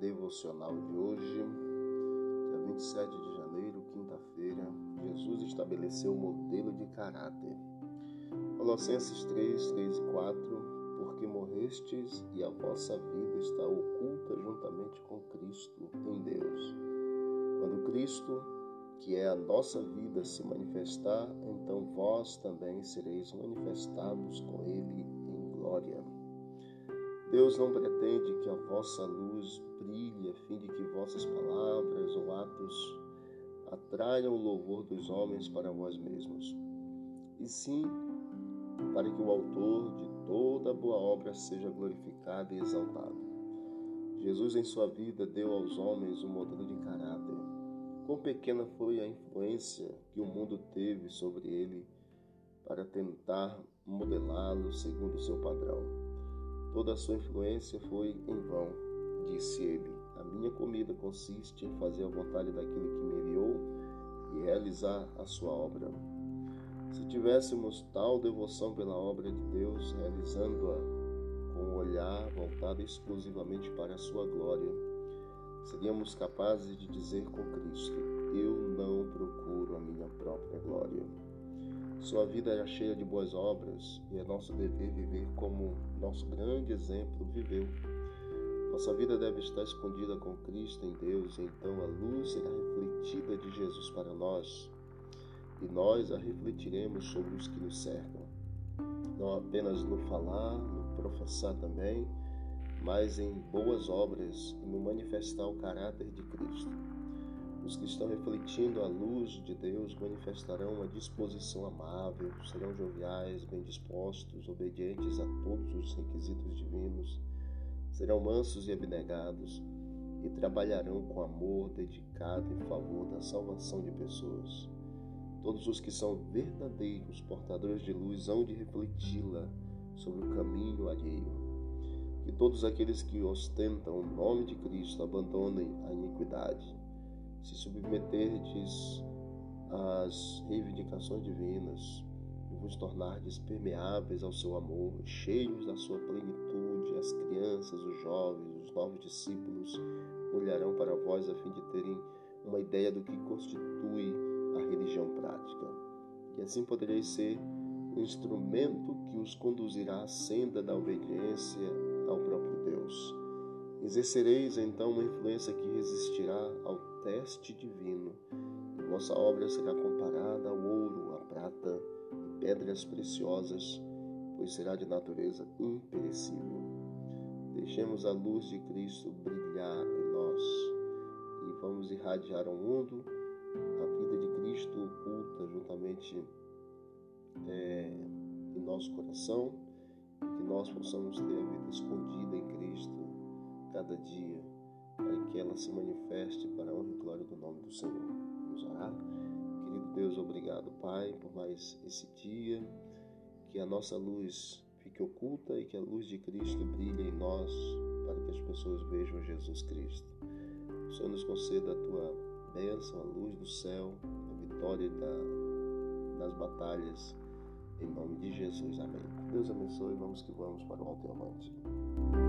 devocional de hoje, dia 27 de janeiro, quinta-feira, Jesus estabeleceu o modelo de caráter. Colossenses 3, 3 e 4, porque morrestes e a vossa vida está oculta juntamente com Cristo em Deus. Quando Cristo, que é a nossa vida, se manifestar, então vós também sereis manifestados com Ele em glória. Deus não pretende que a vossa luz brilhe a fim de que vossas palavras ou atos atraiam o louvor dos homens para vós mesmos, e sim para que o autor de toda boa obra seja glorificado e exaltado. Jesus, em sua vida, deu aos homens um modelo de caráter. Quão pequena foi a influência que o mundo teve sobre ele para tentar modelá-lo segundo o seu padrão. Toda a sua influência foi em vão, disse ele. A minha comida consiste em fazer a vontade daquele que me enviou e realizar a sua obra. Se tivéssemos tal devoção pela obra de Deus, realizando-a com o um olhar voltado exclusivamente para a sua glória, seríamos capazes de dizer com Cristo: Eu não procuro a minha própria glória. Sua vida era cheia de boas obras e é nosso dever viver como nosso grande exemplo viveu. Nossa vida deve estar escondida com Cristo em Deus, e então a luz será refletida de Jesus para nós, e nós a refletiremos sobre os que nos cercam. Não apenas no falar, no professar também, mas em boas obras e no manifestar o caráter de Cristo. Os que estão refletindo a luz de Deus manifestarão uma disposição amável, serão joviais, bem dispostos, obedientes a todos os requisitos divinos, serão mansos e abnegados e trabalharão com amor dedicado em favor da salvação de pessoas. Todos os que são verdadeiros portadores de luz hão de refleti-la sobre o caminho alheio. Que todos aqueles que ostentam o nome de Cristo abandonem a iniquidade se submeterdes às reivindicações divinas e vos tornardes permeáveis ao seu amor, cheios da sua plenitude, as crianças, os jovens, os novos discípulos olharão para vós a fim de terem uma ideia do que constitui a religião prática. E assim podereis ser um instrumento que os conduzirá à senda da obediência ao próprio Deus. Exercereis então uma influência que resistirá ao teste divino, e vossa obra será comparada ao ouro, à prata e pedras preciosas, pois será de natureza imperecível. Deixemos a luz de Cristo brilhar em nós e vamos irradiar ao mundo a vida de Cristo oculta juntamente é, em nosso coração, que nós possamos ter a vida escondida em Cristo cada dia para que ela se manifeste para a honra e glória do nome do Senhor. Vamos orar? Querido Deus, obrigado, Pai, por mais esse dia, que a nossa luz fique oculta e que a luz de Cristo brilhe em nós, para que as pessoas vejam Jesus Cristo. O Senhor nos conceda a tua bênção, a luz do céu, a vitória da, nas batalhas, em nome de Jesus. Amém. Deus abençoe. Vamos que vamos para o alto e avante.